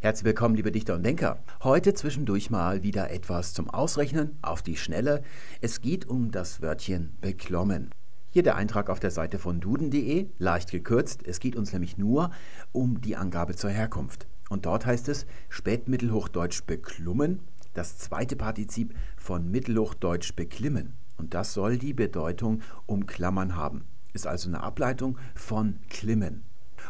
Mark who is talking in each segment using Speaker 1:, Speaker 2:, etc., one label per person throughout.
Speaker 1: Herzlich willkommen, liebe Dichter und Denker. Heute zwischendurch mal wieder etwas zum Ausrechnen auf die Schnelle. Es geht um das Wörtchen beklommen. Hier der Eintrag auf der Seite von duden.de, leicht gekürzt. Es geht uns nämlich nur um die Angabe zur Herkunft. Und dort heißt es Spätmittelhochdeutsch beklummen, das zweite Partizip von Mittelhochdeutsch beklimmen. Und das soll die Bedeutung umklammern haben. Ist also eine Ableitung von klimmen.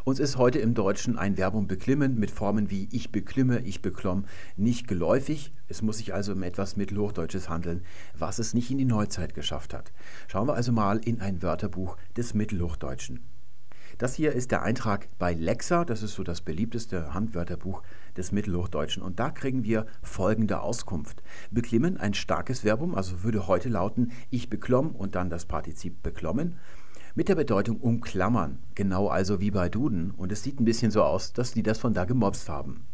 Speaker 1: Uns ist heute im Deutschen ein Verbum beklimmen mit Formen wie ich beklimme, ich beklomm nicht geläufig. Es muss sich also um etwas Mittelhochdeutsches handeln, was es nicht in die Neuzeit geschafft hat. Schauen wir also mal in ein Wörterbuch des Mittelhochdeutschen. Das hier ist der Eintrag bei Lexa, das ist so das beliebteste Handwörterbuch des Mittelhochdeutschen. Und da kriegen wir folgende Auskunft. Beklimmen, ein starkes Verbum, also würde heute lauten, ich beklomm und dann das Partizip beklommen mit der Bedeutung umklammern, genau also wie bei Duden. Und es sieht ein bisschen so aus, dass die das von da gemobst haben.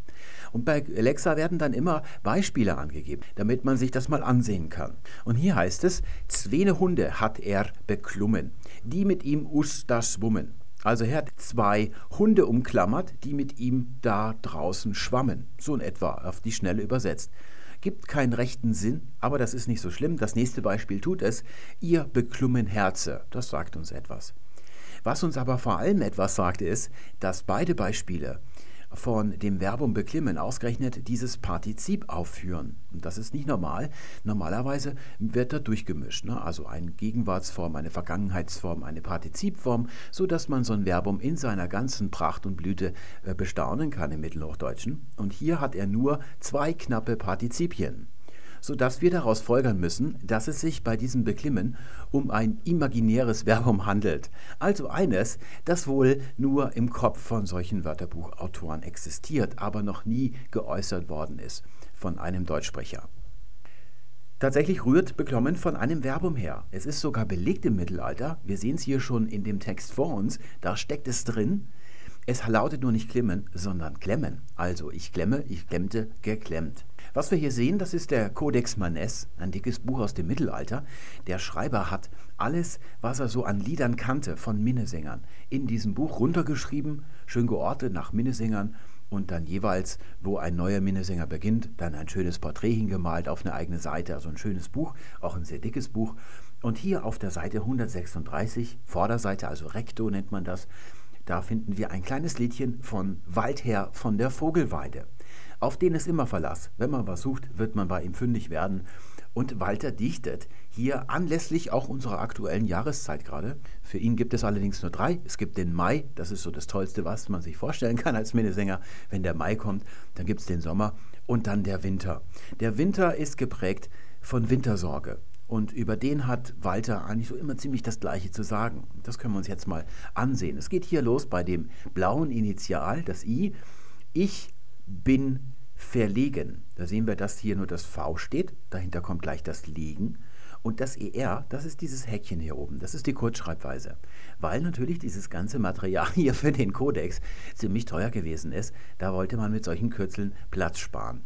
Speaker 1: Und bei Alexa werden dann immer Beispiele angegeben, damit man sich das mal ansehen kann. Und hier heißt es, zwene Hunde hat er beklummen, die mit ihm us das wummen. Also er hat zwei Hunde umklammert, die mit ihm da draußen schwammen. So in etwa auf die Schnelle übersetzt gibt keinen rechten Sinn, aber das ist nicht so schlimm. Das nächste Beispiel tut es. Ihr beklummen Herze, das sagt uns etwas. Was uns aber vor allem etwas sagt, ist, dass beide Beispiele von dem Verbum beklimmen ausgerechnet dieses Partizip aufführen. Und das ist nicht normal. Normalerweise wird da durchgemischt. Ne? Also eine Gegenwartsform, eine Vergangenheitsform, eine Partizipform, sodass man so ein Verbum in seiner ganzen Pracht und Blüte äh, bestaunen kann im Mittelhochdeutschen. Und hier hat er nur zwei knappe Partizipien sodass wir daraus folgern müssen, dass es sich bei diesem Beklimmen um ein imaginäres Verbum handelt, also eines, das wohl nur im Kopf von solchen Wörterbuchautoren existiert, aber noch nie geäußert worden ist von einem Deutschsprecher. Tatsächlich rührt beklommen von einem Verbum her. Es ist sogar belegt im Mittelalter. Wir sehen es hier schon in dem Text vor uns. Da steckt es drin. Es lautet nur nicht klimmen, sondern klemmen. Also ich klemme, ich klemmte, geklemmt. Was wir hier sehen, das ist der Codex Maness, ein dickes Buch aus dem Mittelalter. Der Schreiber hat alles, was er so an Liedern kannte von Minnesängern, in diesem Buch runtergeschrieben, schön geordnet nach Minnesängern und dann jeweils, wo ein neuer Minnesänger beginnt, dann ein schönes Porträt hingemalt auf eine eigene Seite, also ein schönes Buch, auch ein sehr dickes Buch. Und hier auf der Seite 136, Vorderseite, also Recto nennt man das, da finden wir ein kleines Liedchen von Waldherr von der Vogelweide auf den ist immer Verlass. Wenn man was sucht, wird man bei ihm fündig werden. Und Walter dichtet hier anlässlich auch unserer aktuellen Jahreszeit gerade. Für ihn gibt es allerdings nur drei. Es gibt den Mai, das ist so das Tollste, was man sich vorstellen kann als Minnesänger. Wenn der Mai kommt, dann gibt es den Sommer und dann der Winter. Der Winter ist geprägt von Wintersorge. Und über den hat Walter eigentlich so immer ziemlich das Gleiche zu sagen. Das können wir uns jetzt mal ansehen. Es geht hier los bei dem blauen Initial, das I. Ich bin verlegen. Da sehen wir, dass hier nur das V steht, dahinter kommt gleich das Liegen. Und das ER, das ist dieses Häkchen hier oben, das ist die Kurzschreibweise. Weil natürlich dieses ganze Material hier für den Codex ziemlich teuer gewesen ist, da wollte man mit solchen Kürzeln Platz sparen.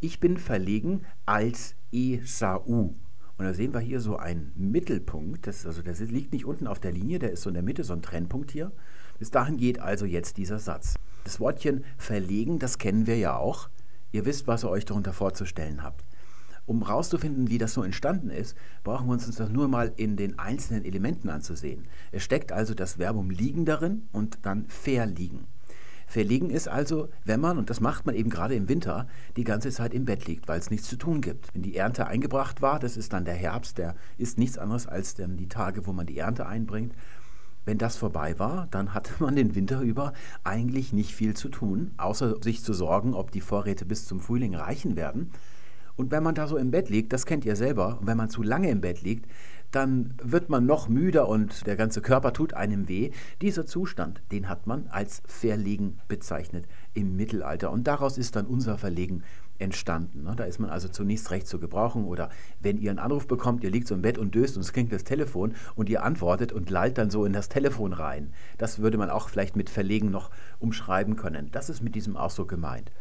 Speaker 1: Ich bin verlegen als ESAU. Und da sehen wir hier so einen Mittelpunkt, das, also das liegt nicht unten auf der Linie, der ist so in der Mitte, so ein Trennpunkt hier. Bis dahin geht also jetzt dieser Satz. Das Wortchen verlegen, das kennen wir ja auch. Ihr wisst, was ihr euch darunter vorzustellen habt. Um herauszufinden, wie das so entstanden ist, brauchen wir uns das nur mal in den einzelnen Elementen anzusehen. Es steckt also das Verbum liegen darin und dann verliegen. Verlegen ist also, wenn man, und das macht man eben gerade im Winter, die ganze Zeit im Bett liegt, weil es nichts zu tun gibt. Wenn die Ernte eingebracht war, das ist dann der Herbst, der ist nichts anderes als dann die Tage, wo man die Ernte einbringt. Wenn das vorbei war, dann hatte man den Winter über eigentlich nicht viel zu tun, außer sich zu sorgen, ob die Vorräte bis zum Frühling reichen werden. Und wenn man da so im Bett liegt, das kennt ihr selber, wenn man zu lange im Bett liegt, dann wird man noch müder und der ganze Körper tut einem weh. Dieser Zustand, den hat man als Verlegen bezeichnet im Mittelalter. Und daraus ist dann unser Verlegen entstanden. Ne? Da ist man also zunächst recht zu gebrauchen. Oder wenn ihr einen Anruf bekommt, ihr liegt so im Bett und döst und es klingt das Telefon und ihr antwortet und lallt dann so in das Telefon rein. Das würde man auch vielleicht mit Verlegen noch umschreiben können. Das ist mit diesem Ausdruck gemeint.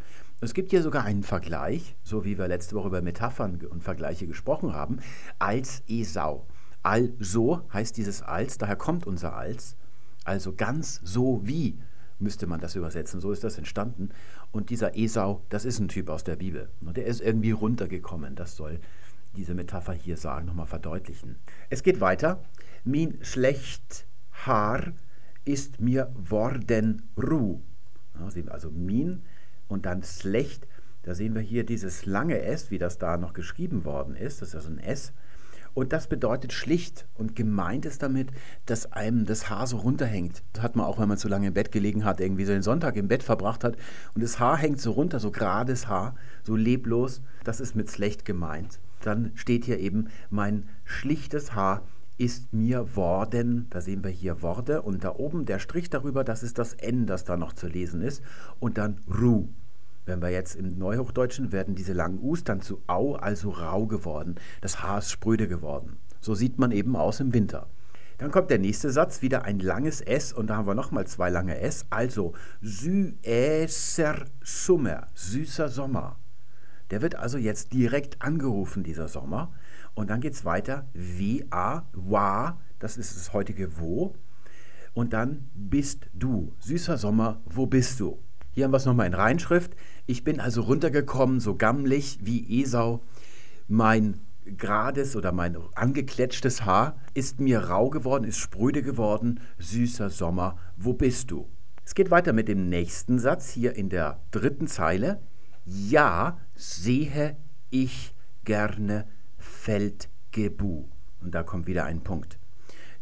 Speaker 1: Es gibt hier sogar einen Vergleich, so wie wir letzte Woche über Metaphern und Vergleiche gesprochen haben, als Esau. Also heißt dieses als, daher kommt unser als, also ganz so wie müsste man das übersetzen. So ist das entstanden. Und dieser Esau, das ist ein Typ aus der Bibel. Der ist irgendwie runtergekommen. Das soll diese Metapher hier sagen, nochmal verdeutlichen. Es geht weiter. Min schlecht Haar ist mir worden Ruh. Also min und dann schlecht. Da sehen wir hier dieses lange S, wie das da noch geschrieben worden ist. Das ist also ein S. Und das bedeutet schlicht und gemeint ist damit, dass einem das Haar so runterhängt. Das hat man auch, wenn man zu lange im Bett gelegen hat, irgendwie so den Sonntag im Bett verbracht hat und das Haar hängt so runter, so gerades Haar, so leblos. Das ist mit schlecht gemeint. Dann steht hier eben, mein schlichtes Haar ist mir worden, da sehen wir hier Worte und da oben der Strich darüber, das ist das N, das da noch zu lesen ist und dann Ru. Wenn wir jetzt im Neuhochdeutschen werden diese langen U's dann zu Au, also rau geworden. Das Haar ist spröde geworden. So sieht man eben aus im Winter. Dann kommt der nächste Satz, wieder ein langes S und da haben wir nochmal zwei lange S. Also süßer Sommer, süßer Sommer. Der wird also jetzt direkt angerufen, dieser Sommer. Und dann geht es weiter, W-A, wa, das ist das heutige wo. Und dann bist du. Süßer Sommer, wo bist du? Hier haben wir es nochmal in Reinschrift. Ich bin also runtergekommen, so gammelig wie Esau. Mein gerades oder mein angekletschtes Haar ist mir rau geworden, ist spröde geworden. Süßer Sommer, wo bist du? Es geht weiter mit dem nächsten Satz hier in der dritten Zeile. Ja, sehe ich gerne Feldgebu. Und da kommt wieder ein Punkt.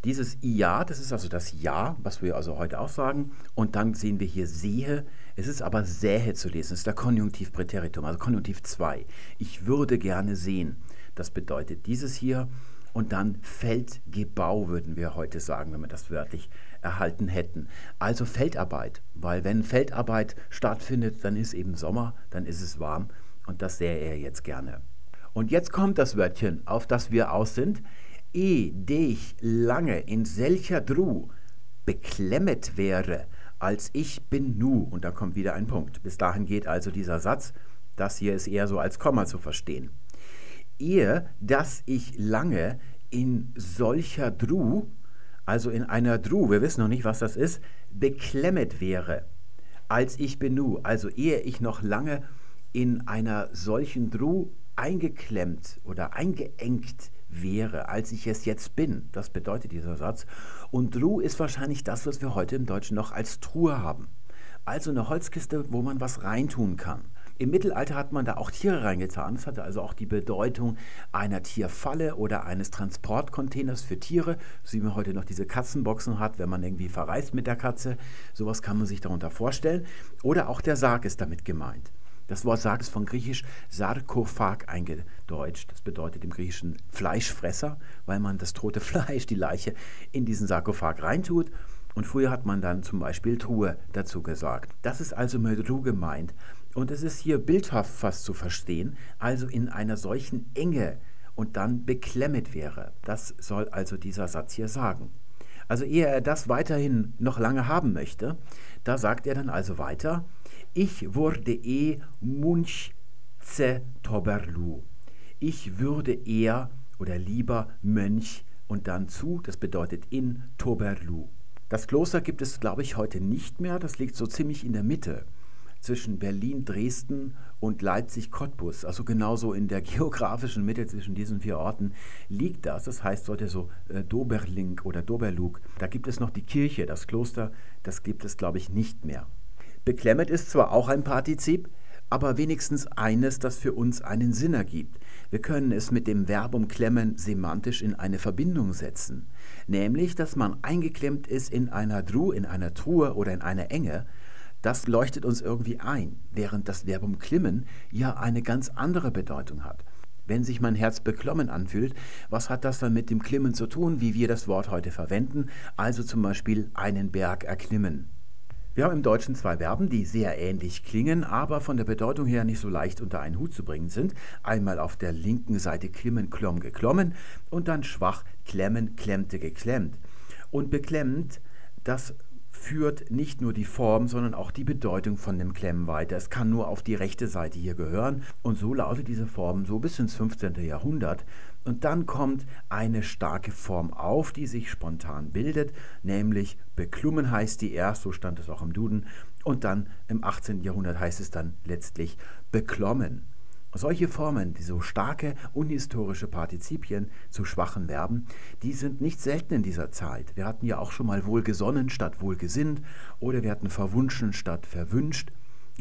Speaker 1: Dieses Ja, das ist also das Ja, was wir also heute auch sagen. Und dann sehen wir hier sehe. Es ist aber sähe zu lesen. Es ist der Konjunktiv Präteritum, also Konjunktiv 2. Ich würde gerne sehen. Das bedeutet dieses hier. Und dann Feldgebau würden wir heute sagen, wenn wir das wörtlich erhalten hätten. Also Feldarbeit, weil wenn Feldarbeit stattfindet, dann ist eben Sommer, dann ist es warm und das sähe er jetzt gerne. Und jetzt kommt das Wörtchen, auf das wir aus sind eh dich lange in selcher Dru beklemmet wäre, als ich bin nu. Und da kommt wieder ein Punkt. Bis dahin geht also dieser Satz. Das hier ist eher so als Komma zu verstehen. Ehe, dass ich lange in solcher Dru, also in einer Dru, wir wissen noch nicht, was das ist, beklemmet wäre, als ich bin nu. Also ehe ich noch lange in einer solchen Dru eingeklemmt oder eingeengt wäre, als ich es jetzt bin. Das bedeutet dieser Satz. Und Dru ist wahrscheinlich das, was wir heute im Deutschen noch als Truhe haben. Also eine Holzkiste, wo man was reintun kann. Im Mittelalter hat man da auch Tiere reingetan. Das hatte also auch die Bedeutung einer Tierfalle oder eines Transportcontainers für Tiere, so wie man heute noch diese Katzenboxen hat, wenn man irgendwie verreist mit der Katze. Sowas kann man sich darunter vorstellen. Oder auch der Sarg ist damit gemeint. Das Wort Sarg ist von griechisch Sarkophag eingedeutscht. Das bedeutet im Griechischen Fleischfresser, weil man das tote Fleisch, die Leiche, in diesen Sarkophag reintut. Und früher hat man dann zum Beispiel Truhe dazu gesagt. Das ist also mit Ru gemeint. Und es ist hier bildhaft fast zu verstehen, also in einer solchen Enge und dann beklemmet wäre. Das soll also dieser Satz hier sagen. Also ehe er das weiterhin noch lange haben möchte, da sagt er dann also weiter, ich wurde eh Munchze Toberlu. Ich würde eher oder lieber Mönch und dann zu, das bedeutet in Toberlu. Das Kloster gibt es, glaube ich, heute nicht mehr. Das liegt so ziemlich in der Mitte zwischen Berlin, Dresden und Leipzig, Cottbus. Also genauso in der geografischen Mitte zwischen diesen vier Orten liegt das. Das heißt, sollte so äh, Doberlink oder Doberlug. Da gibt es noch die Kirche, das Kloster, das gibt es, glaube ich, nicht mehr. Beklemmet ist zwar auch ein Partizip, aber wenigstens eines, das für uns einen Sinn ergibt. Wir können es mit dem Verbum klemmen semantisch in eine Verbindung setzen, nämlich, dass man eingeklemmt ist in einer Dru, in einer Truhe oder in einer Enge. Das leuchtet uns irgendwie ein, während das Verbum klimmen ja eine ganz andere Bedeutung hat. Wenn sich mein Herz beklommen anfühlt, was hat das dann mit dem Klimmen zu tun, wie wir das Wort heute verwenden? Also zum Beispiel einen Berg erklimmen. Wir haben im Deutschen zwei Verben, die sehr ähnlich klingen, aber von der Bedeutung her nicht so leicht unter einen Hut zu bringen sind. Einmal auf der linken Seite klimmen, klomm, geklommen und dann schwach, klemmen, klemmte, geklemmt. Und beklemmend, das führt nicht nur die Form, sondern auch die Bedeutung von dem Klemmen weiter. Es kann nur auf die rechte Seite hier gehören und so lautet diese Form so bis ins 15. Jahrhundert. Und dann kommt eine starke Form auf, die sich spontan bildet, nämlich beklummen heißt die erst, so stand es auch im Duden, Und dann im 18. Jahrhundert heißt es dann letztlich beklommen. Solche Formen, die so starke unhistorische Partizipien zu schwachen Verben, die sind nicht selten in dieser Zeit. Wir hatten ja auch schon mal wohlgesonnen statt wohlgesinnt oder wir hatten verwunschen statt verwünscht.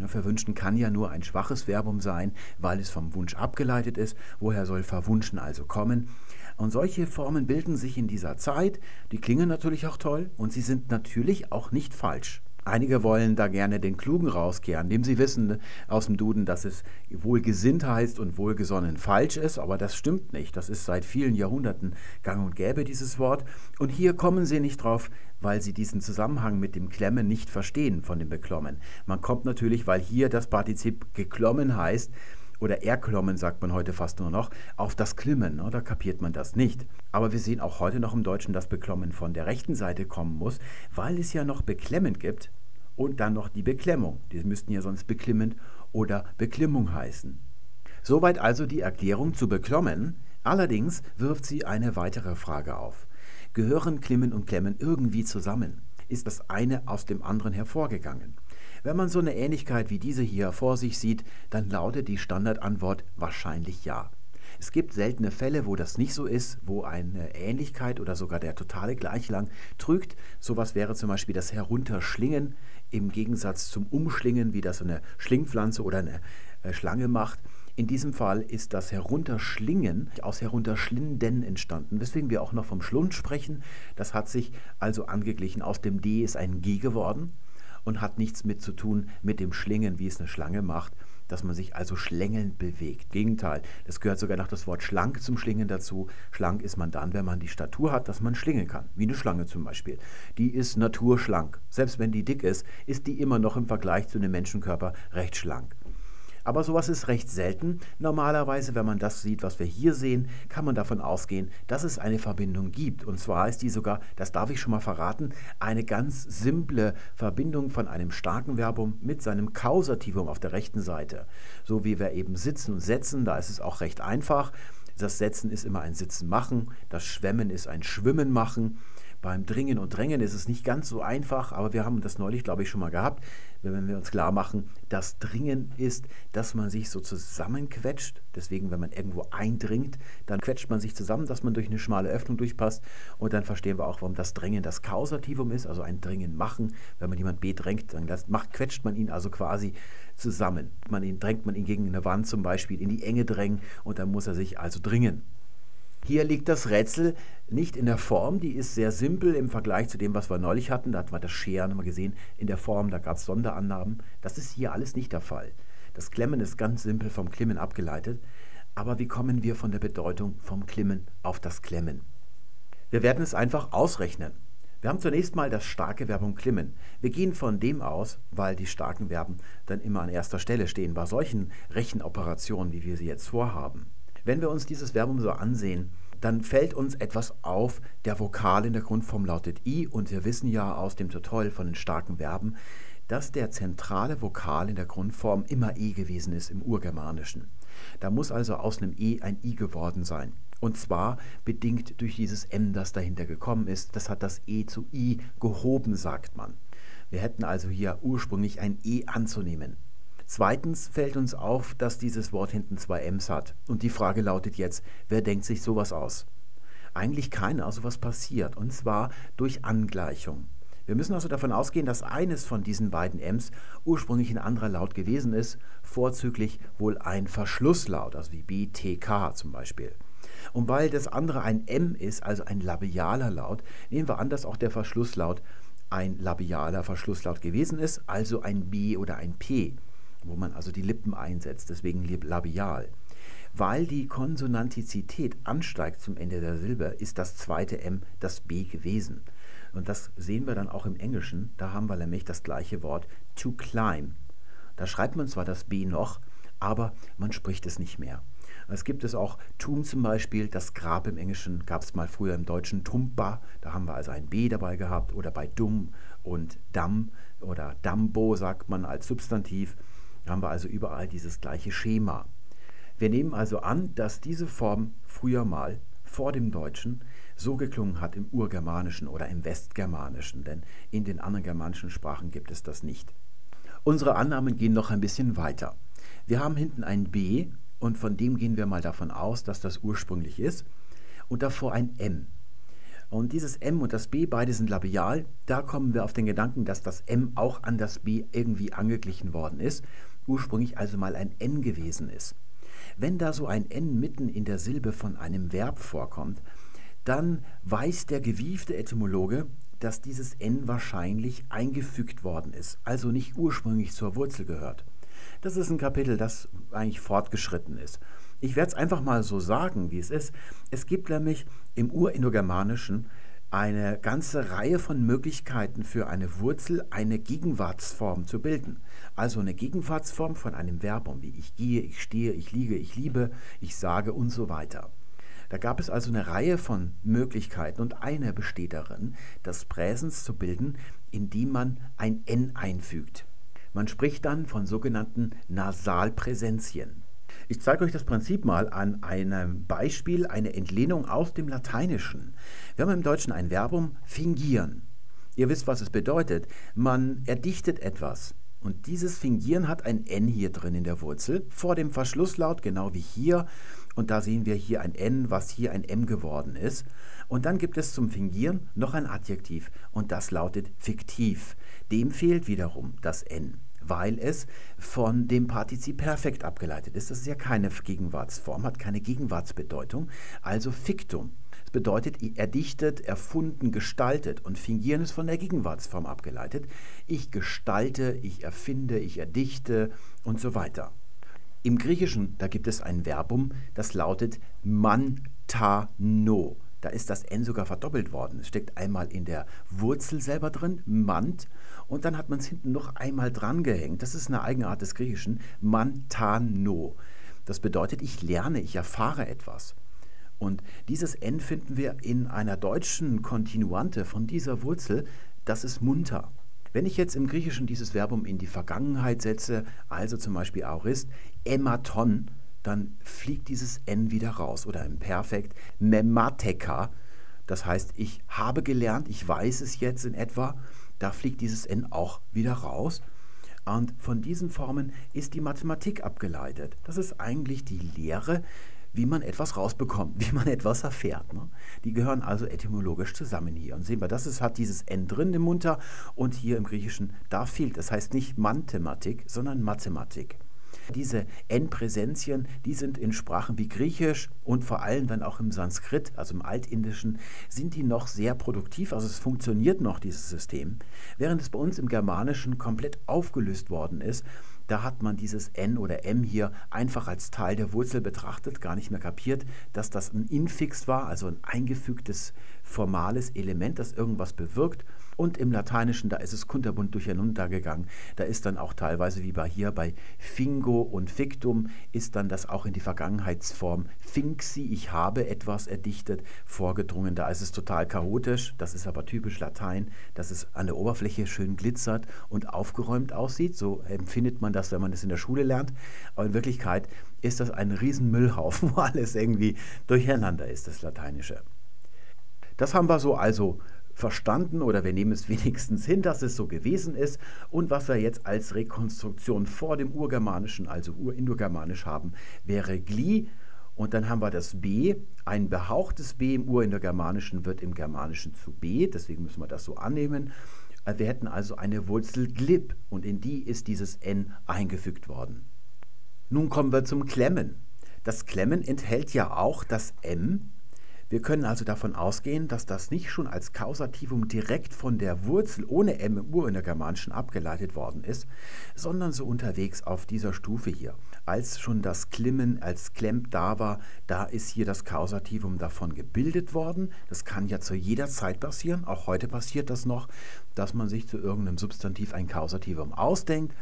Speaker 1: Verwünschen kann ja nur ein schwaches Verbum sein, weil es vom Wunsch abgeleitet ist. Woher soll verwunschen also kommen? Und solche Formen bilden sich in dieser Zeit. Die klingen natürlich auch toll und sie sind natürlich auch nicht falsch. Einige wollen da gerne den Klugen rauskehren, indem sie wissen aus dem Duden, dass es wohlgesinnt heißt und wohlgesonnen falsch ist, aber das stimmt nicht. Das ist seit vielen Jahrhunderten gang und gäbe, dieses Wort. Und hier kommen sie nicht drauf, weil sie diesen Zusammenhang mit dem Klemmen nicht verstehen von dem Beklommen. Man kommt natürlich, weil hier das Partizip geklommen heißt, oder erklommen sagt man heute fast nur noch, auf das Klimmen. Ne? Da kapiert man das nicht. Aber wir sehen auch heute noch im Deutschen, dass Beklommen von der rechten Seite kommen muss, weil es ja noch beklemmend gibt und dann noch die Beklemmung. Die müssten ja sonst beklimmend oder Beklimmung heißen. Soweit also die Erklärung zu beklommen. Allerdings wirft sie eine weitere Frage auf. Gehören Klimmen und Klemmen irgendwie zusammen? Ist das eine aus dem anderen hervorgegangen? Wenn man so eine Ähnlichkeit wie diese hier vor sich sieht, dann lautet die Standardantwort wahrscheinlich ja. Es gibt seltene Fälle, wo das nicht so ist, wo eine Ähnlichkeit oder sogar der totale Gleichlang trügt. Sowas wäre zum Beispiel das Herunterschlingen im Gegensatz zum Umschlingen, wie das eine Schlingpflanze oder eine äh, Schlange macht. In diesem Fall ist das Herunterschlingen aus Herunterschlinden entstanden, weswegen wir auch noch vom Schlund sprechen. Das hat sich also angeglichen. Aus dem D ist ein G geworden und hat nichts mit zu tun mit dem Schlingen, wie es eine Schlange macht, dass man sich also schlängelnd bewegt. Gegenteil, das gehört sogar noch das Wort schlank zum Schlingen dazu. Schlank ist man dann, wenn man die Statur hat, dass man schlingen kann, wie eine Schlange zum Beispiel. Die ist naturschlank. Selbst wenn die dick ist, ist die immer noch im Vergleich zu einem Menschenkörper recht schlank. Aber sowas ist recht selten. Normalerweise, wenn man das sieht, was wir hier sehen, kann man davon ausgehen, dass es eine Verbindung gibt. Und zwar ist die sogar, das darf ich schon mal verraten, eine ganz simple Verbindung von einem starken Verbum mit seinem Kausativum auf der rechten Seite. So wie wir eben sitzen und setzen, da ist es auch recht einfach. Das Setzen ist immer ein Sitzen machen, das Schwemmen ist ein Schwimmen machen. Beim Dringen und Drängen ist es nicht ganz so einfach, aber wir haben das neulich, glaube ich, schon mal gehabt, wenn wir uns klar machen, das Dringen ist, dass man sich so zusammenquetscht. Deswegen, wenn man irgendwo eindringt, dann quetscht man sich zusammen, dass man durch eine schmale Öffnung durchpasst. Und dann verstehen wir auch, warum das Drängen das Kausativum ist, also ein Dringen machen. Wenn man jemand bedrängt, dann macht, quetscht man ihn also quasi zusammen. Man ihn, drängt man ihn gegen eine Wand zum Beispiel in die Enge drängen und dann muss er sich also dringen. Hier liegt das Rätsel nicht in der Form, die ist sehr simpel im Vergleich zu dem, was wir neulich hatten. Da hatten wir das Scheren mal gesehen. In der Form, da gab es Sonderannahmen. Das ist hier alles nicht der Fall. Das Klemmen ist ganz simpel vom Klimmen abgeleitet. Aber wie kommen wir von der Bedeutung vom Klimmen auf das Klemmen? Wir werden es einfach ausrechnen. Wir haben zunächst mal das starke Verbum klimmen. Wir gehen von dem aus, weil die starken Verben dann immer an erster Stelle stehen bei solchen Rechenoperationen, wie wir sie jetzt vorhaben. Wenn wir uns dieses Verbum so ansehen, dann fällt uns etwas auf. Der Vokal in der Grundform lautet I und wir wissen ja aus dem Tutorial von den starken Verben, dass der zentrale Vokal in der Grundform immer E gewesen ist im Urgermanischen. Da muss also aus einem E ein I geworden sein. Und zwar bedingt durch dieses M, das dahinter gekommen ist. Das hat das E zu I gehoben, sagt man. Wir hätten also hier ursprünglich ein E anzunehmen. Zweitens fällt uns auf, dass dieses Wort hinten zwei M's hat. Und die Frage lautet jetzt, wer denkt sich sowas aus? Eigentlich keiner, sowas passiert. Und zwar durch Angleichung. Wir müssen also davon ausgehen, dass eines von diesen beiden M's ursprünglich ein anderer Laut gewesen ist, vorzüglich wohl ein Verschlusslaut, also wie BTK zum Beispiel. Und weil das andere ein M ist, also ein labialer Laut, nehmen wir an, dass auch der Verschlusslaut ein labialer Verschlusslaut gewesen ist, also ein B oder ein P wo man also die Lippen einsetzt, deswegen labial. Weil die Konsonantizität ansteigt zum Ende der Silbe, ist das zweite M das B gewesen. Und das sehen wir dann auch im Englischen. Da haben wir nämlich das gleiche Wort to climb. Da schreibt man zwar das B noch, aber man spricht es nicht mehr. Es gibt es auch Tum zum Beispiel, das Grab im Englischen gab es mal früher im Deutschen Tumba, da haben wir also ein B dabei gehabt oder bei Dumm und Damm oder Dambo sagt man als Substantiv haben wir also überall dieses gleiche Schema. Wir nehmen also an, dass diese Form früher mal vor dem Deutschen so geklungen hat im Urgermanischen oder im Westgermanischen, denn in den anderen germanischen Sprachen gibt es das nicht. Unsere Annahmen gehen noch ein bisschen weiter. Wir haben hinten ein B und von dem gehen wir mal davon aus, dass das ursprünglich ist und davor ein M. Und dieses M und das B, beide sind labial. Da kommen wir auf den Gedanken, dass das M auch an das B irgendwie angeglichen worden ist, ursprünglich also mal ein N gewesen ist. Wenn da so ein N mitten in der Silbe von einem Verb vorkommt, dann weiß der gewiefte Etymologe, dass dieses N wahrscheinlich eingefügt worden ist, also nicht ursprünglich zur Wurzel gehört. Das ist ein Kapitel, das eigentlich fortgeschritten ist. Ich werde es einfach mal so sagen, wie es ist. Es gibt nämlich im Urindogermanischen eine ganze Reihe von Möglichkeiten für eine Wurzel eine Gegenwartsform zu bilden. Also eine Gegenwartsform von einem Verbum wie ich gehe, ich stehe, ich liege, ich liebe, ich sage und so weiter. Da gab es also eine Reihe von Möglichkeiten und eine besteht darin, das Präsens zu bilden, indem man ein N einfügt. Man spricht dann von sogenannten Nasalpräsenzien. Ich zeige euch das Prinzip mal an einem Beispiel, eine Entlehnung aus dem Lateinischen. Wir haben im Deutschen ein Verbum fingieren. Ihr wisst, was es bedeutet. Man erdichtet etwas. Und dieses Fingieren hat ein N hier drin in der Wurzel, vor dem Verschlusslaut, genau wie hier. Und da sehen wir hier ein N, was hier ein M geworden ist. Und dann gibt es zum Fingieren noch ein Adjektiv und das lautet fiktiv. Dem fehlt wiederum das N weil es von dem Partizip Perfekt abgeleitet ist. Das ist ja keine Gegenwartsform, hat keine Gegenwartsbedeutung, also Fiktum. Das bedeutet erdichtet, erfunden, gestaltet und fingieren ist von der Gegenwartsform abgeleitet. Ich gestalte, ich erfinde, ich erdichte und so weiter. Im Griechischen, da gibt es ein Verbum, das lautet mantano. Da ist das N sogar verdoppelt worden. Es steckt einmal in der Wurzel selber drin, mant, und dann hat man es hinten noch einmal dran gehängt. Das ist eine Eigenart des Griechischen, mantano. Das bedeutet, ich lerne, ich erfahre etwas. Und dieses N finden wir in einer deutschen Kontinuante von dieser Wurzel, das ist munter. Wenn ich jetzt im Griechischen dieses Verbum in die Vergangenheit setze, also zum Beispiel Aorist, ematon, dann fliegt dieses N wieder raus. Oder im Perfekt memateka, das heißt, ich habe gelernt, ich weiß es jetzt in etwa, da fliegt dieses N auch wieder raus. Und von diesen Formen ist die Mathematik abgeleitet. Das ist eigentlich die Lehre, wie man etwas rausbekommt, wie man etwas erfährt. Ne? Die gehören also etymologisch zusammen hier. Und sehen wir, das ist, hat dieses N drin im Munter und hier im Griechischen, da fehlt. Das heißt nicht Mathematik, sondern Mathematik. Diese N-Präsenzien, die sind in Sprachen wie Griechisch und vor allem dann auch im Sanskrit, also im Altindischen, sind die noch sehr produktiv. Also es funktioniert noch, dieses System. Während es bei uns im Germanischen komplett aufgelöst worden ist, da hat man dieses N oder M hier einfach als Teil der Wurzel betrachtet, gar nicht mehr kapiert, dass das ein Infix war, also ein eingefügtes formales Element, das irgendwas bewirkt und im Lateinischen, da ist es kunterbunt durcheinander gegangen. Da ist dann auch teilweise, wie bei hier bei Fingo und Fictum, ist dann das auch in die Vergangenheitsform Finxi, ich habe etwas erdichtet, vorgedrungen. Da ist es total chaotisch. Das ist aber typisch Latein, dass es an der Oberfläche schön glitzert und aufgeräumt aussieht. So empfindet man das, wenn man es in der Schule lernt. Aber in Wirklichkeit ist das ein Riesenmüllhaufen, wo alles irgendwie durcheinander ist, das Lateinische. Das haben wir so also verstanden oder wir nehmen es wenigstens hin, dass es so gewesen ist. Und was wir jetzt als Rekonstruktion vor dem Urgermanischen, also Urindogermanisch haben, wäre Gli. Und dann haben wir das B. Ein behauchtes B im Urindogermanischen wird im Germanischen zu B, deswegen müssen wir das so annehmen. Wir hätten also eine Wurzel glib und in die ist dieses N eingefügt worden. Nun kommen wir zum Klemmen. Das Klemmen enthält ja auch das M wir können also davon ausgehen, dass das nicht schon als Kausativum direkt von der Wurzel ohne M im Urinnergermanischen abgeleitet worden ist, sondern so unterwegs auf dieser Stufe hier. Als schon das Klimmen als Klemmt da war, da ist hier das Kausativum davon gebildet worden. Das kann ja zu jeder Zeit passieren. Auch heute passiert das noch, dass man sich zu irgendeinem Substantiv ein Kausativum ausdenkt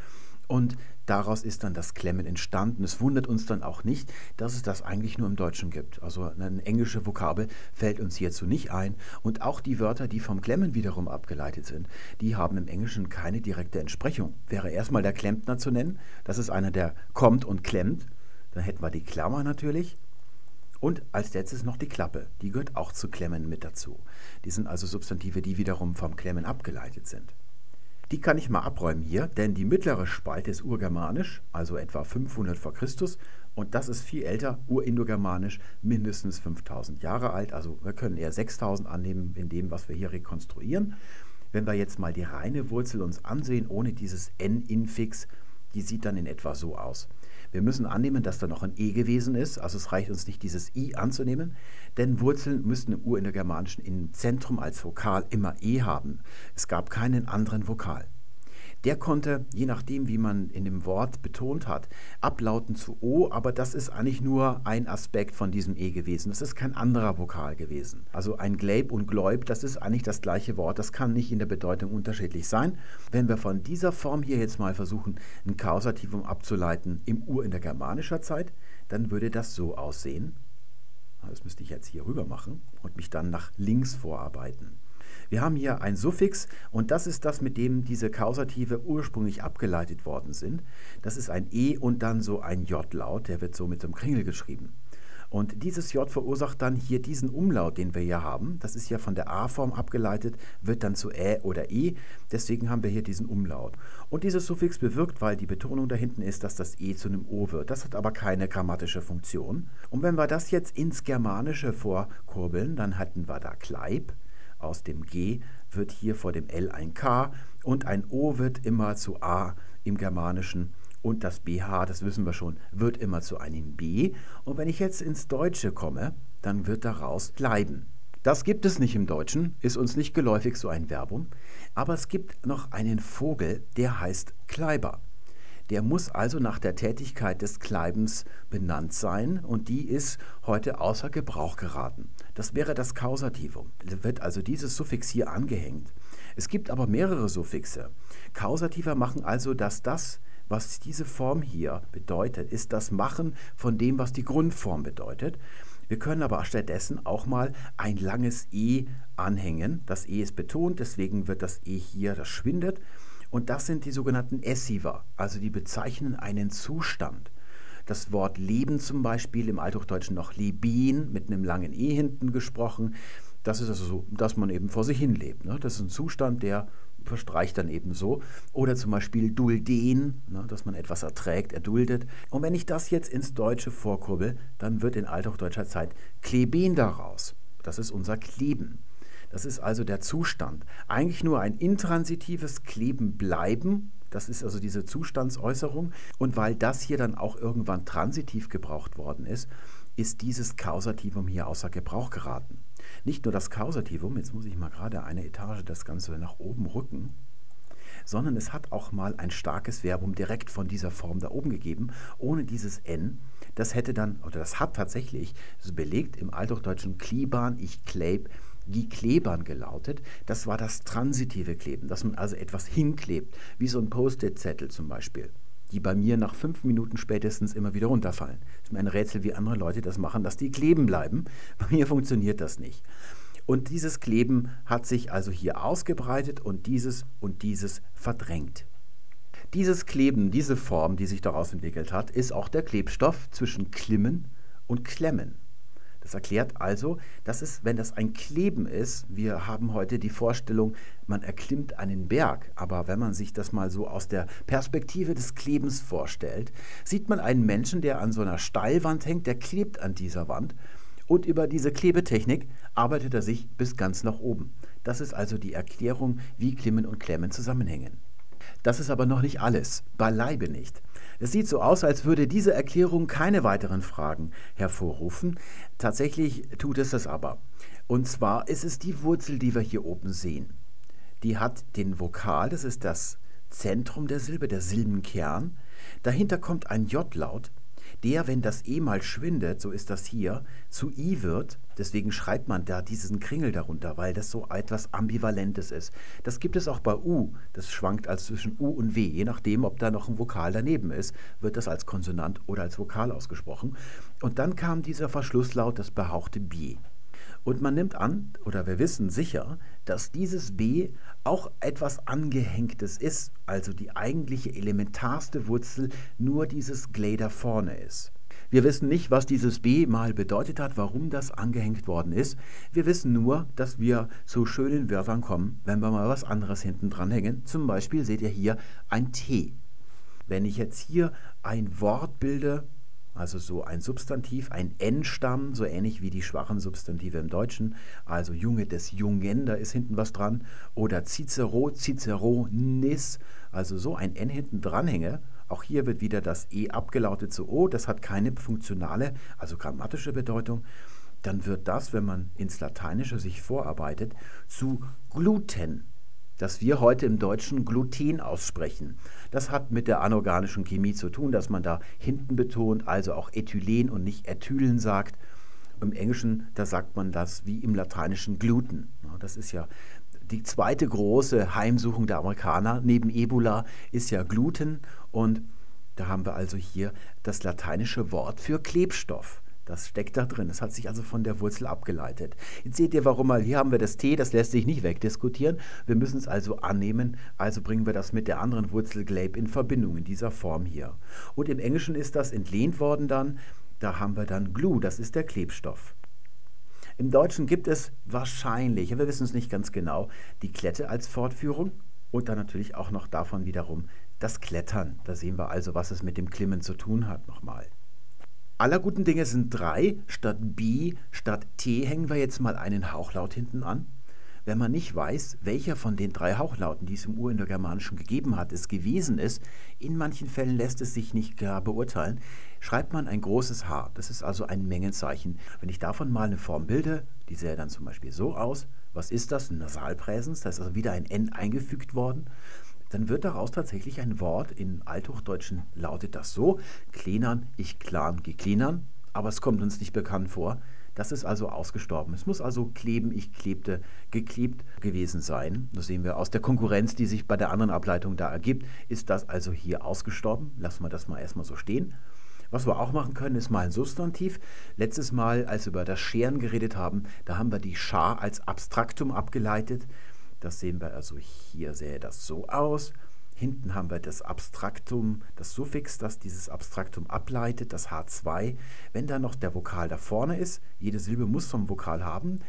Speaker 1: und daraus ist dann das Klemmen entstanden. Es wundert uns dann auch nicht, dass es das eigentlich nur im Deutschen gibt. Also eine englische Vokabel fällt uns hierzu nicht ein. Und auch die Wörter, die vom Klemmen wiederum abgeleitet sind, die haben im Englischen keine direkte Entsprechung. Wäre erstmal der Klempner zu nennen. Das ist einer, der kommt und klemmt. Dann hätten wir die Klammer natürlich. Und als letztes noch die Klappe. Die gehört auch zu Klemmen mit dazu. Die sind also Substantive, die wiederum vom Klemmen abgeleitet sind. Die kann ich mal abräumen hier, denn die mittlere Spalte ist urgermanisch, also etwa 500 vor Christus. Und das ist viel älter, urindogermanisch, mindestens 5000 Jahre alt. Also wir können eher 6000 annehmen in dem, was wir hier rekonstruieren. Wenn wir jetzt mal die reine Wurzel uns ansehen, ohne dieses n-Infix, die sieht dann in etwa so aus. Wir müssen annehmen, dass da noch ein e gewesen ist, also es reicht uns nicht, dieses i anzunehmen, denn Wurzeln müssten im Urindogermanischen im Zentrum als Vokal immer e haben. Es gab keinen anderen Vokal. Der konnte, je nachdem, wie man in dem Wort betont hat, ablauten zu O, aber das ist eigentlich nur ein Aspekt von diesem E gewesen. Das ist kein anderer Vokal gewesen. Also ein Gleib und Gläub, das ist eigentlich das gleiche Wort. Das kann nicht in der Bedeutung unterschiedlich sein. Wenn wir von dieser Form hier jetzt mal versuchen, ein Kausativum abzuleiten im Ur in der germanischer Zeit, dann würde das so aussehen. Das müsste ich jetzt hier rüber machen und mich dann nach links vorarbeiten. Wir haben hier ein Suffix und das ist das, mit dem diese Kausative ursprünglich abgeleitet worden sind. Das ist ein E und dann so ein J-Laut, der wird so mit einem Kringel geschrieben. Und dieses J verursacht dann hier diesen Umlaut, den wir hier haben. Das ist ja von der A-Form abgeleitet, wird dann zu Ä oder E. Deswegen haben wir hier diesen Umlaut. Und dieses Suffix bewirkt, weil die Betonung da hinten ist, dass das E zu einem O wird. Das hat aber keine grammatische Funktion. Und wenn wir das jetzt ins Germanische vorkurbeln, dann hätten wir da Kleib. Aus dem G wird hier vor dem L ein K und ein O wird immer zu A im Germanischen und das BH, das wissen wir schon, wird immer zu einem B. Und wenn ich jetzt ins Deutsche komme, dann wird daraus bleiben. Das gibt es nicht im Deutschen, ist uns nicht geläufig so ein Verbum, aber es gibt noch einen Vogel, der heißt Kleiber. Der muss also nach der Tätigkeit des Kleibens benannt sein und die ist heute außer Gebrauch geraten. Das wäre das Kausativum. Wird also dieses Suffix hier angehängt. Es gibt aber mehrere Suffixe. Kausativa machen also, dass das, was diese Form hier bedeutet, ist das Machen von dem, was die Grundform bedeutet. Wir können aber stattdessen auch mal ein langes E anhängen. Das E ist betont, deswegen wird das E hier, das schwindet. Und das sind die sogenannten Essiva, also die bezeichnen einen Zustand. Das Wort Leben zum Beispiel im Althochdeutschen noch Leben mit einem langen E hinten gesprochen. Das ist also so, dass man eben vor sich hin lebt. Ne? Das ist ein Zustand, der verstreicht dann eben so. Oder zum Beispiel dulden, ne, dass man etwas erträgt, erduldet. Und wenn ich das jetzt ins Deutsche vorkurbel, dann wird in althochdeutscher Zeit kleben daraus. Das ist unser Kleben. Das ist also der Zustand. Eigentlich nur ein intransitives Kleben bleiben. Das ist also diese Zustandsäußerung. Und weil das hier dann auch irgendwann transitiv gebraucht worden ist, ist dieses Kausativum hier außer Gebrauch geraten. Nicht nur das Kausativum, jetzt muss ich mal gerade eine Etage das Ganze nach oben rücken, sondern es hat auch mal ein starkes Verbum direkt von dieser Form da oben gegeben, ohne dieses N. Das hätte dann, oder das hat tatsächlich, belegt im Althochdeutschen Kliban, ich kleb, wie Klebern gelautet. Das war das transitive Kleben, dass man also etwas hinklebt, wie so ein Post-it-Zettel zum Beispiel, die bei mir nach fünf Minuten spätestens immer wieder runterfallen. Das ist mir ein Rätsel, wie andere Leute das machen, dass die kleben bleiben. Bei mir funktioniert das nicht. Und dieses Kleben hat sich also hier ausgebreitet und dieses und dieses verdrängt. Dieses Kleben, diese Form, die sich daraus entwickelt hat, ist auch der Klebstoff zwischen Klimmen und Klemmen. Das erklärt also, dass es, wenn das ein Kleben ist, wir haben heute die Vorstellung, man erklimmt einen Berg, aber wenn man sich das mal so aus der Perspektive des Klebens vorstellt, sieht man einen Menschen, der an so einer Steilwand hängt, der klebt an dieser Wand und über diese Klebetechnik arbeitet er sich bis ganz nach oben. Das ist also die Erklärung, wie Klimmen und Klemmen zusammenhängen. Das ist aber noch nicht alles, beileibe nicht. Es sieht so aus, als würde diese Erklärung keine weiteren Fragen hervorrufen. Tatsächlich tut es das aber. Und zwar ist es die Wurzel, die wir hier oben sehen. Die hat den Vokal, das ist das Zentrum der Silbe, der Silbenkern. Dahinter kommt ein J-Laut der, wenn das E mal schwindet, so ist das hier, zu I wird. Deswegen schreibt man da diesen Kringel darunter, weil das so etwas Ambivalentes ist. Das gibt es auch bei U. Das schwankt als zwischen U und W. Je nachdem, ob da noch ein Vokal daneben ist, wird das als Konsonant oder als Vokal ausgesprochen. Und dann kam dieser Verschlusslaut, das behauchte B. Und man nimmt an, oder wir wissen sicher, dass dieses B auch etwas Angehängtes ist, also die eigentliche elementarste Wurzel nur dieses Gley da vorne ist. Wir wissen nicht, was dieses B mal bedeutet hat, warum das angehängt worden ist. Wir wissen nur, dass wir zu schönen Wörtern kommen, wenn wir mal was anderes hinten dranhängen. Zum Beispiel seht ihr hier ein T. Wenn ich jetzt hier ein Wort bilde, also so ein Substantiv, ein N-Stamm, so ähnlich wie die schwachen Substantive im Deutschen, also Junge des Jungen, da ist hinten was dran, oder Cicero, Ciceronis, also so ein N hinten dranhänge, auch hier wird wieder das E abgelautet zu O, das hat keine funktionale, also grammatische Bedeutung, dann wird das, wenn man ins Lateinische sich vorarbeitet, zu Gluten dass wir heute im Deutschen Gluten aussprechen. Das hat mit der anorganischen Chemie zu tun, dass man da hinten betont, also auch Ethylen und nicht Ethylen sagt. Im Englischen, da sagt man das wie im Lateinischen Gluten. Das ist ja die zweite große Heimsuchung der Amerikaner neben Ebola ist ja Gluten und da haben wir also hier das lateinische Wort für Klebstoff. Das steckt da drin. Das hat sich also von der Wurzel abgeleitet. Jetzt seht ihr, warum mal. Hier haben wir das T, das lässt sich nicht wegdiskutieren. Wir müssen es also annehmen. Also bringen wir das mit der anderen Wurzel Glabe in Verbindung, in dieser Form hier. Und im Englischen ist das entlehnt worden dann. Da haben wir dann Glue, das ist der Klebstoff. Im Deutschen gibt es wahrscheinlich, wir wissen es nicht ganz genau, die Klette als Fortführung und dann natürlich auch noch davon wiederum das Klettern. Da sehen wir also, was es mit dem Klimmen zu tun hat nochmal. Aller guten Dinge sind drei. Statt B, statt T hängen wir jetzt mal einen Hauchlaut hinten an. Wenn man nicht weiß, welcher von den drei Hauchlauten, die es im Urindogermanischen gegeben hat, es gewesen ist, in manchen Fällen lässt es sich nicht klar beurteilen, schreibt man ein großes H. Das ist also ein Mengenzeichen. Wenn ich davon mal eine Form bilde, die sähe dann zum Beispiel so aus. Was ist das? Nasalpräsens, da ist also wieder ein N eingefügt worden dann wird daraus tatsächlich ein Wort. In Althochdeutschen lautet das so: Klenern, ich klan, geklenern. Aber es kommt uns nicht bekannt vor. Das ist also ausgestorben. Es muss also kleben, ich klebte, geklebt gewesen sein. Das sehen wir aus der Konkurrenz, die sich bei der anderen Ableitung da ergibt. Ist das also hier ausgestorben? Lassen wir das mal erstmal so stehen. Was wir auch machen können, ist mal ein Substantiv. Letztes Mal, als wir über das Scheren geredet haben, da haben wir die Schar als Abstraktum abgeleitet. Das sehen wir also hier, sähe das so aus. Hinten haben wir das Abstraktum, das Suffix, das dieses Abstraktum ableitet, das H2. Wenn da noch der Vokal da vorne ist, jede Silbe muss vom Vokal haben,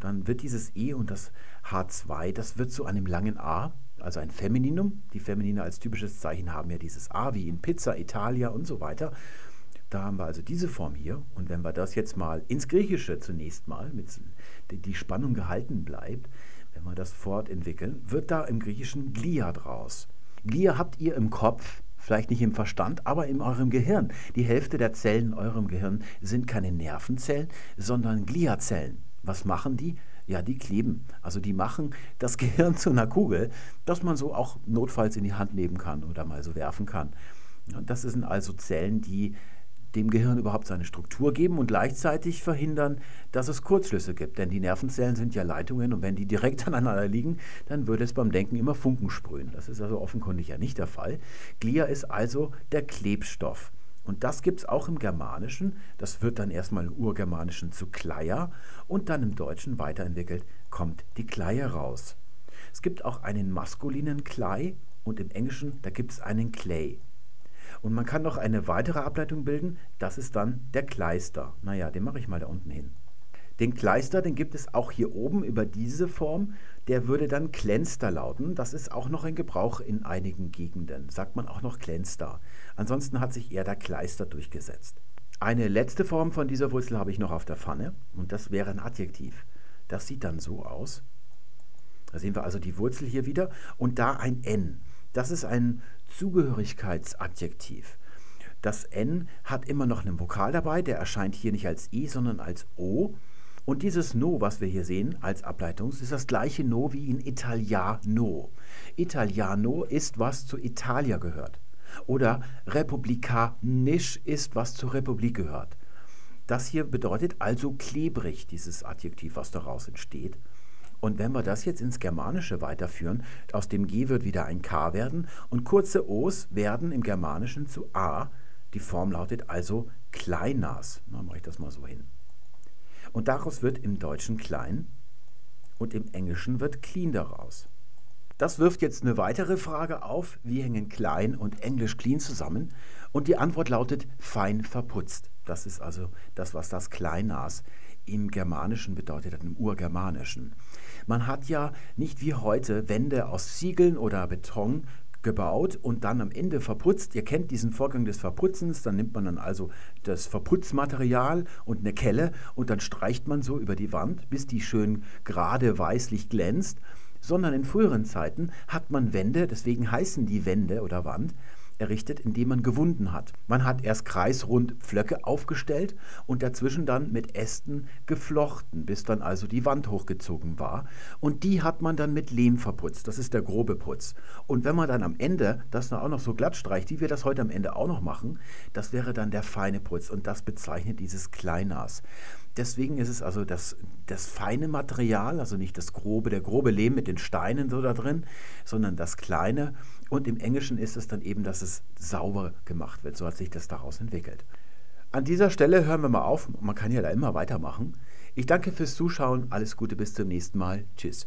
Speaker 1: dann wird dieses E und das H2, das wird zu einem langen A, also ein Femininum. Die Feminine als typisches Zeichen haben ja dieses A, wie in Pizza, Italia und so weiter. Da haben wir also diese Form hier. Und wenn wir das jetzt mal ins Griechische zunächst mal, mit die Spannung gehalten bleibt, wenn wir das fortentwickeln, wird da im Griechischen Glia draus. Glia habt ihr im Kopf, vielleicht nicht im Verstand, aber in eurem Gehirn. Die Hälfte der Zellen in eurem Gehirn sind keine Nervenzellen, sondern Gliazellen. Was machen die? Ja, die kleben. Also die machen das Gehirn zu einer Kugel, dass man so auch notfalls in die Hand nehmen kann oder mal so werfen kann. Das sind also Zellen, die dem Gehirn überhaupt seine Struktur geben und gleichzeitig verhindern, dass es Kurzschlüsse gibt. Denn die Nervenzellen sind ja Leitungen und wenn die direkt aneinander liegen, dann würde es beim Denken immer Funken sprühen. Das ist also offenkundig ja nicht der Fall. Glia ist also der Klebstoff. Und das gibt es auch im Germanischen. Das wird dann erstmal im Urgermanischen zu Kleier und dann im Deutschen weiterentwickelt, kommt die Kleie raus. Es gibt auch einen maskulinen Klei und im Englischen, da gibt es einen Clay. Und man kann noch eine weitere Ableitung bilden, das ist dann der Kleister. Naja, den mache ich mal da unten hin. Den Kleister, den gibt es auch hier oben über diese Form. Der würde dann Klenster lauten. Das ist auch noch in Gebrauch in einigen Gegenden. Sagt man auch noch Klenster. Ansonsten hat sich eher der Kleister durchgesetzt. Eine letzte Form von dieser Wurzel habe ich noch auf der Pfanne und das wäre ein Adjektiv. Das sieht dann so aus. Da sehen wir also die Wurzel hier wieder und da ein N. Das ist ein Zugehörigkeitsadjektiv. Das N hat immer noch einen Vokal dabei, der erscheint hier nicht als I, sondern als O. Und dieses No, was wir hier sehen als Ableitung, ist das gleiche No wie in Italiano. Italiano ist, was zu Italia gehört. Oder republikanisch ist, was zur Republik gehört. Das hier bedeutet also klebrig, dieses Adjektiv, was daraus entsteht. Und wenn wir das jetzt ins Germanische weiterführen, aus dem G wird wieder ein K werden und kurze O's werden im Germanischen zu A. Die Form lautet also Kleinas. Dann mache ich das mal so hin. Und daraus wird im Deutschen klein und im Englischen wird clean daraus. Das wirft jetzt eine weitere Frage auf. Wie hängen klein und Englisch clean zusammen? Und die Antwort lautet fein verputzt. Das ist also das, was das Kleinnas im Germanischen bedeutet im Urgermanischen. Man hat ja nicht wie heute Wände aus Ziegeln oder Beton gebaut und dann am Ende verputzt. Ihr kennt diesen Vorgang des Verputzens, dann nimmt man dann also das Verputzmaterial und eine Kelle und dann streicht man so über die Wand, bis die schön gerade weißlich glänzt. Sondern in früheren Zeiten hat man Wände, deswegen heißen die Wände oder Wand, errichtet, indem man gewunden hat. Man hat erst kreisrund Pflöcke aufgestellt und dazwischen dann mit Ästen geflochten, bis dann also die Wand hochgezogen war. Und die hat man dann mit Lehm verputzt. Das ist der grobe Putz. Und wenn man dann am Ende das auch noch so glatt streicht, wie wir das heute am Ende auch noch machen, das wäre dann der feine Putz. Und das bezeichnet dieses Kleinnas. Deswegen ist es also das, das feine Material, also nicht das grobe, der grobe Lehm mit den Steinen so da drin, sondern das kleine. Und im Englischen ist es dann eben, dass es sauber gemacht wird. So hat sich das daraus entwickelt. An dieser Stelle hören wir mal auf. Man kann ja da immer weitermachen. Ich danke fürs Zuschauen. Alles Gute bis zum nächsten Mal. Tschüss.